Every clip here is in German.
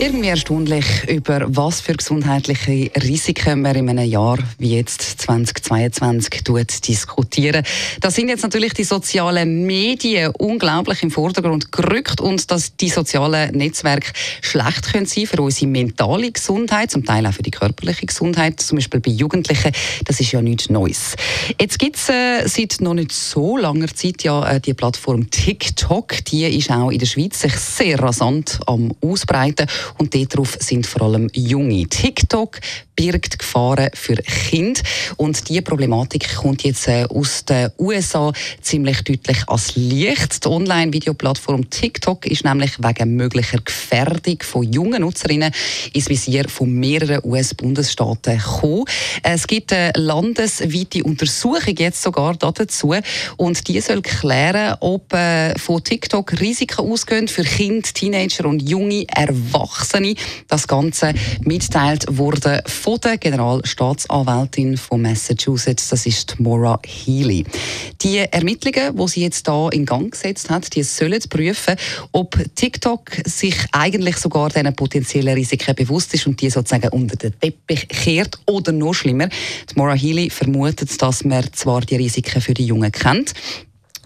irgendwie erstaunlich, über was für gesundheitliche Risiken wir in einem Jahr wie jetzt 2022 diskutieren. Da sind jetzt natürlich die sozialen Medien unglaublich im Vordergrund gerückt und dass die sozialen Netzwerke schlecht können sein für unsere mentale Gesundheit, zum Teil auch für die körperliche Gesundheit, zum Beispiel bei Jugendlichen, das ist ja nichts Neues. Jetzt gibt es äh, seit noch nicht so langer Zeit ja äh, die Plattform TikTok, die ist auch in der Schweiz sich sehr rasant am ausbreiten und darauf sind vor allem junge. TikTok birgt Gefahren für Kinder und diese Problematik kommt jetzt äh, aus den USA ziemlich deutlich als Licht. Die Online-Videoplattform TikTok ist nämlich wegen möglicher Gefährdung von jungen Nutzerinnen ins Visier von mehreren US-Bundesstaaten gekommen. Es gibt eine landesweite Untersuchung jetzt sogar dazu und die soll klären, ob äh, von TikTok Risiken ausgehen für Kinder, Teenager und junge Erwachsene. Das Ganze mitteilt wurde von der Generalstaatsanwältin von Massachusetts, das ist Maura Healy. Die Ermittlungen, die sie jetzt da in Gang gesetzt hat, die sollen prüfen, ob TikTok sich eigentlich sogar diesen potenziellen Risiken bewusst ist und die sozusagen unter den Teppich kehrt oder noch schlimmer. Die Maura Healy vermutet, dass man zwar die Risiken für die Jungen kennt,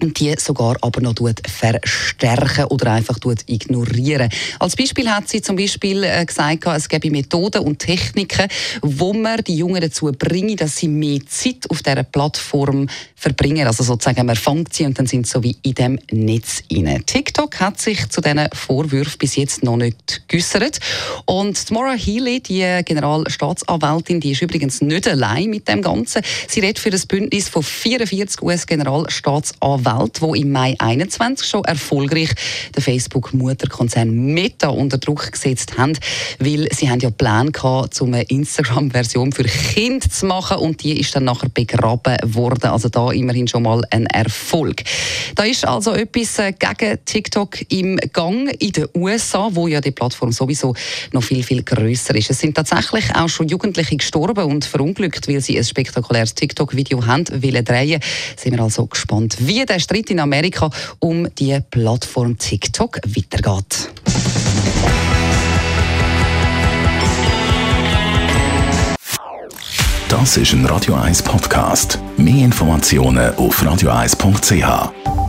und die sogar aber noch verstärken oder einfach ignorieren. Als Beispiel hat sie zum Beispiel äh, gesagt, es gäbe Methoden und Techniken, wo man die Jungen dazu bringen, dass sie mehr Zeit auf dieser Plattform verbringen. Also sozusagen, man fängt sie und dann sind sie so wie in dem Netz rein. TikTok hat sich zu diesen Vorwürfen bis jetzt noch nicht geäussert. Und Maura Healy, die Generalstaatsanwältin, die ist übrigens nicht allein mit dem Ganzen. Sie redet für das Bündnis von 44 US-Generalstaatsanwälten Welt, wo im Mai 21 schon erfolgreich den Facebook-Mutterkonzern Meta unter Druck gesetzt haben, weil sie haben ja Pläne gehabt, um eine Instagram-Version für Kinder zu machen und die ist dann nachher begraben worden. Also da immerhin schon mal ein Erfolg. Da ist also etwas äh, gegen TikTok im Gang in den USA, wo ja die Plattform sowieso noch viel viel größer ist. Es sind tatsächlich auch schon Jugendliche gestorben und verunglückt, weil sie ein spektakuläres TikTok-Video haben wollen drehen. Sind wir also gespannt, wie der Streit in Amerika um die Plattform TikTok weitergeht. Das ist ein Radio 1 Podcast. Mehr Informationen auf radio1.ch.